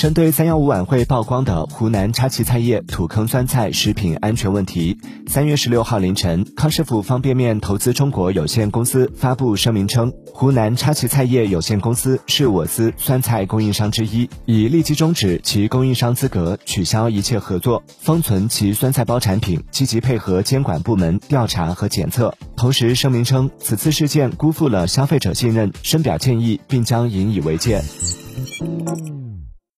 针对三幺五晚会曝光的湖南插旗菜业土坑酸菜食品安全问题，三月十六号凌晨，康师傅方便面投资中国有限公司发布声明称，湖南插旗菜业有限公司是我司酸菜供应商之一，已立即终止其供应商资格，取消一切合作，封存其酸菜包产品，积极配合监管部门调查和检测。同时声明称，此次事件辜负了消费者信任，深表歉意，并将引以为戒。